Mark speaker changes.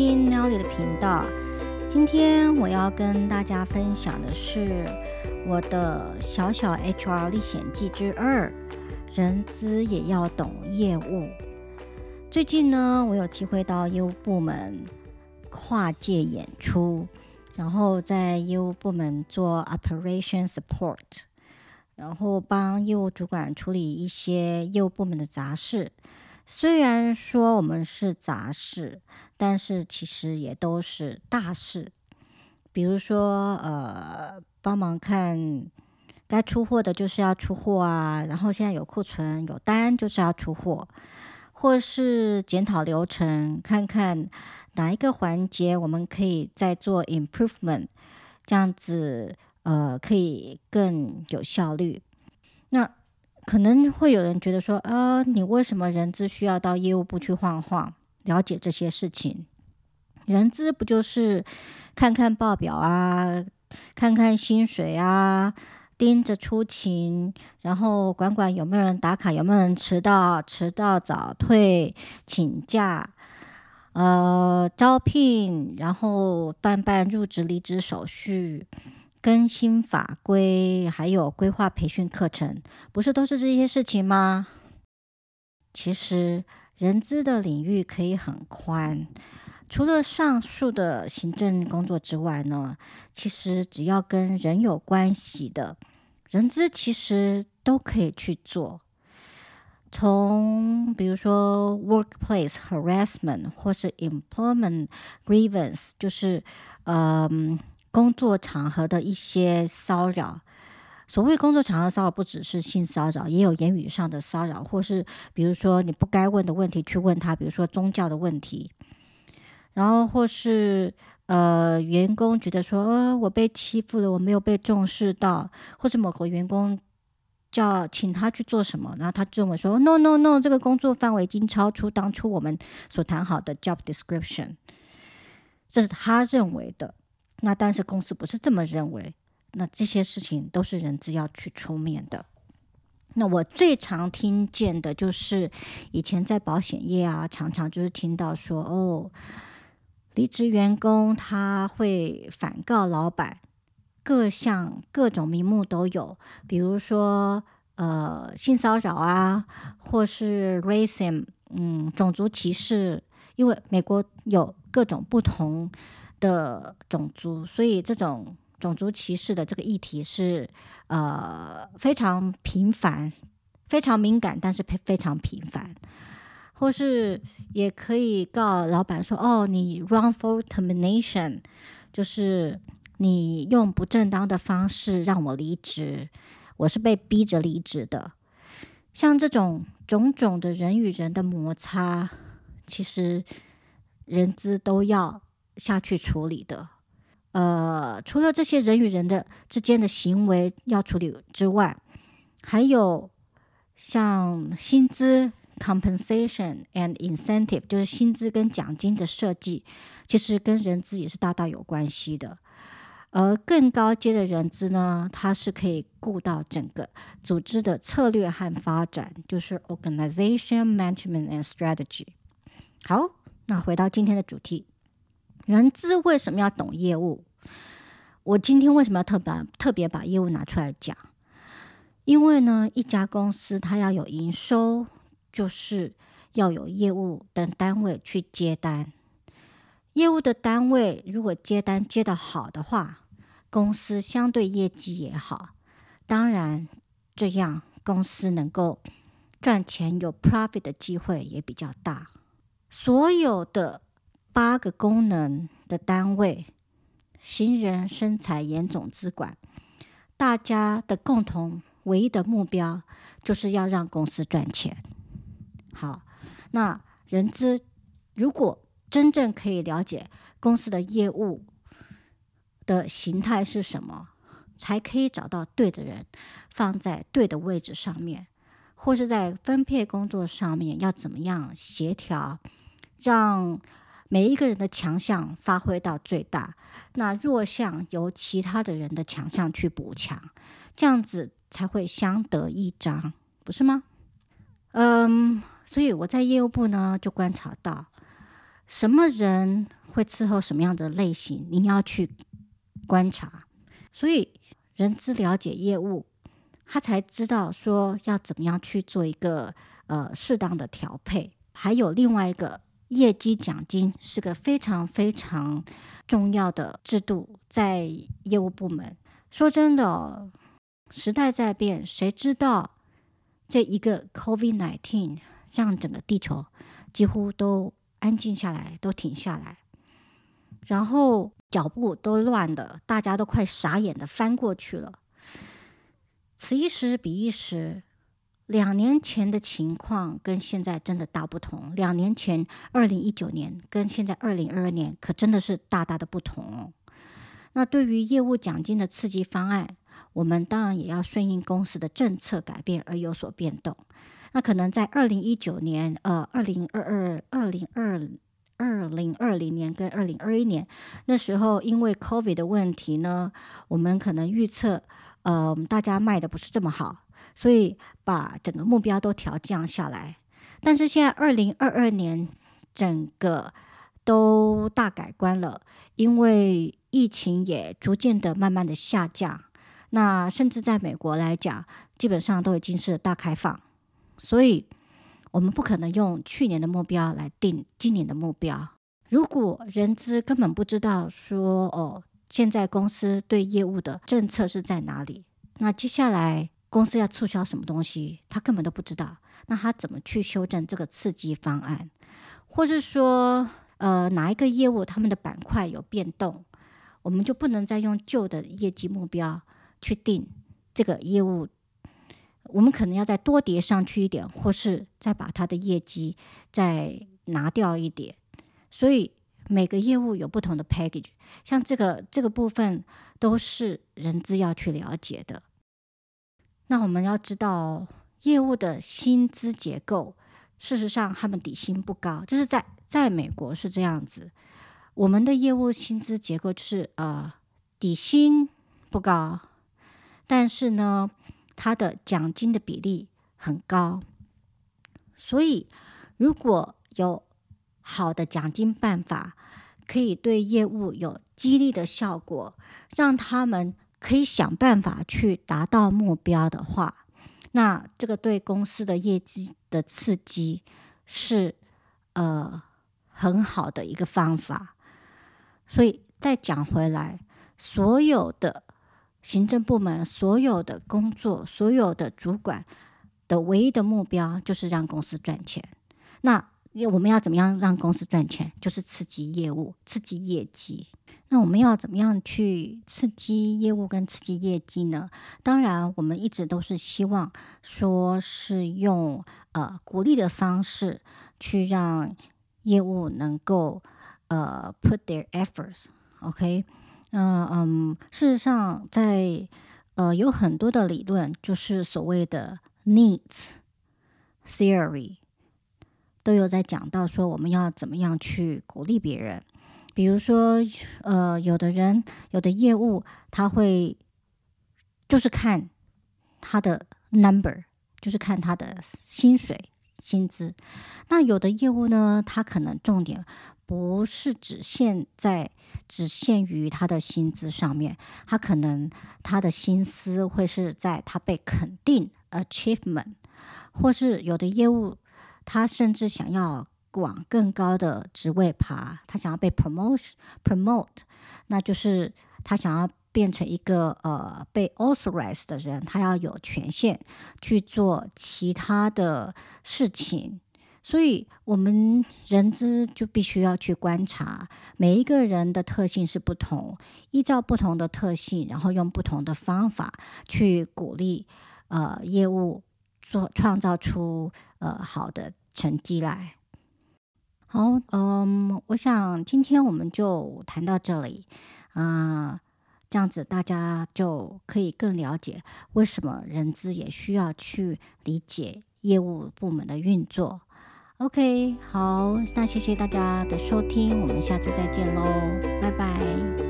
Speaker 1: 听 Nelly 的频道。今天我要跟大家分享的是我的小小 HR 历险记之二：人资也要懂业务。最近呢，我有机会到业务部门跨界演出，然后在业务部门做 Operation Support，然后帮业务主管处理一些业务部门的杂事。虽然说我们是杂事，但是其实也都是大事。比如说，呃，帮忙看该出货的，就是要出货啊。然后现在有库存、有单，就是要出货，或是检讨流程，看看哪一个环节我们可以再做 improvement，这样子，呃，可以更有效率。那。可能会有人觉得说，啊，你为什么人资需要到业务部去晃晃，了解这些事情？人资不就是看看报表啊，看看薪水啊，盯着出勤，然后管管有没有人打卡，有没有人迟到、迟到早退、请假，呃，招聘，然后办办入职、离职手续。更新法规，还有规划培训课程，不是都是这些事情吗？其实人资的领域可以很宽，除了上述的行政工作之外呢，其实只要跟人有关系的，人资其实都可以去做。从比如说 workplace harassment 或是 employment grievance，就是嗯。工作场合的一些骚扰，所谓工作场合骚扰，不只是性骚扰，也有言语上的骚扰，或是比如说你不该问的问题去问他，比如说宗教的问题，然后或是呃员工觉得说，呃我被欺负了，我没有被重视到，或者某个员工叫请他去做什么，然后他认为说，no no no，这个工作范围已经超出当初我们所谈好的 job description，这是他认为的。那但是公司不是这么认为，那这些事情都是人资要去出面的。那我最常听见的就是以前在保险业啊，常常就是听到说，哦，离职员工他会反告老板，各项各种名目都有，比如说呃性骚扰啊，或是 racism，嗯，种族歧视，因为美国有各种不同。的种族，所以这种种族歧视的这个议题是呃非常频繁、非常敏感，但是非常频繁。或是也可以告老板说：“哦，你 wrongful termination，就是你用不正当的方式让我离职，我是被逼着离职的。”像这种种种的人与人的摩擦，其实人资都要。下去处理的，呃，除了这些人与人的之间的行为要处理之外，还有像薪资 （compensation and incentive） 就是薪资跟奖金的设计，其实跟人资也是大大有关系的。而更高阶的人资呢，它是可以顾到整个组织的策略和发展，就是 organization management and strategy。好，那回到今天的主题。人资为什么要懂业务？我今天为什么要特别特别把业务拿出来讲？因为呢，一家公司它要有营收，就是要有业务等单位去接单。业务的单位如果接单接得好的话，公司相对业绩也好，当然这样公司能够赚钱有 profit 的机会也比较大。所有的。八个功能的单位，行人、生财、研、总、资、管，大家的共同唯一的目标就是要让公司赚钱。好，那人资如果真正可以了解公司的业务的形态是什么，才可以找到对的人放在对的位置上面，或是在分配工作上面要怎么样协调，让。每一个人的强项发挥到最大，那弱项由其他的人的强项去补强，这样子才会相得益彰，不是吗？嗯，所以我在业务部呢就观察到，什么人会伺候什么样的类型，你要去观察。所以，人资了解业务，他才知道说要怎么样去做一个呃适当的调配。还有另外一个业绩奖金，是个非常非常重要的制度，在业务部门。说真的，时代在变，谁知道这一个 COVID-19 让整个地球几乎都安静下来，都停下来，然后脚步都乱的，大家都快傻眼的翻过去了。此一时彼一时，两年前的情况跟现在真的大不同。两年前，二零一九年跟现在二零二二年，可真的是大大的不同哦。那对于业务奖金的刺激方案，我们当然也要顺应公司的政策改变而有所变动。那可能在二零一九年、呃，二零二二、二零二二零二零年跟二零二一年那时候，因为 COVID 的问题呢，我们可能预测，呃，大家卖的不是这么好，所以把整个目标都调降下来。但是现在二零二二年整个都大改观了，因为疫情也逐渐的慢慢的下降，那甚至在美国来讲，基本上都已经是大开放，所以我们不可能用去年的目标来定今年的目标。如果人资根本不知道说哦，现在公司对业务的政策是在哪里，那接下来公司要促销什么东西，他根本都不知道，那他怎么去修正这个刺激方案，或是说呃哪一个业务他们的板块有变动？我们就不能再用旧的业绩目标去定这个业务，我们可能要再多叠上去一点，或是再把它的业绩再拿掉一点。所以每个业务有不同的 package，像这个这个部分都是人资要去了解的。那我们要知道业务的薪资结构，事实上他们底薪不高，就是在在美国是这样子。我们的业务薪资结构就是呃底薪不高，但是呢，它的奖金的比例很高。所以如果有好的奖金办法，可以对业务有激励的效果，让他们可以想办法去达到目标的话，那这个对公司的业绩的刺激是呃很好的一个方法。所以再讲回来，所有的行政部门、所有的工作、所有的主管的唯一的目标就是让公司赚钱。那我们要怎么样让公司赚钱？就是刺激业务、刺激业绩。那我们要怎么样去刺激业务跟刺激业绩呢？当然，我们一直都是希望说是用呃鼓励的方式去让业务能够。呃、put their efforts，OK，okay？那嗯，事实上在呃有很多的理论，就是所谓的 needs theory，都有在讲到说我们要怎么样去鼓励别人。比如说，呃，有的人有的业务他会就是看他的 number，就是看他的薪水薪资。那有的业务呢，他可能重点。不是只限在只限于他的薪资上面，他可能他的心思会是在他被肯定 achievement，或是有的业务他甚至想要往更高的职位爬，他想要被 promote promote，那就是他想要变成一个呃被 authorized 的人，他要有权限去做其他的事情。所以，我们人资就必须要去观察每一个人的特性是不同，依照不同的特性，然后用不同的方法去鼓励呃业务做创造出呃好的成绩来。好，嗯，我想今天我们就谈到这里啊，这样子大家就可以更了解为什么人资也需要去理解业务部门的运作。OK，好，那谢谢大家的收听，我们下次再见喽，拜拜。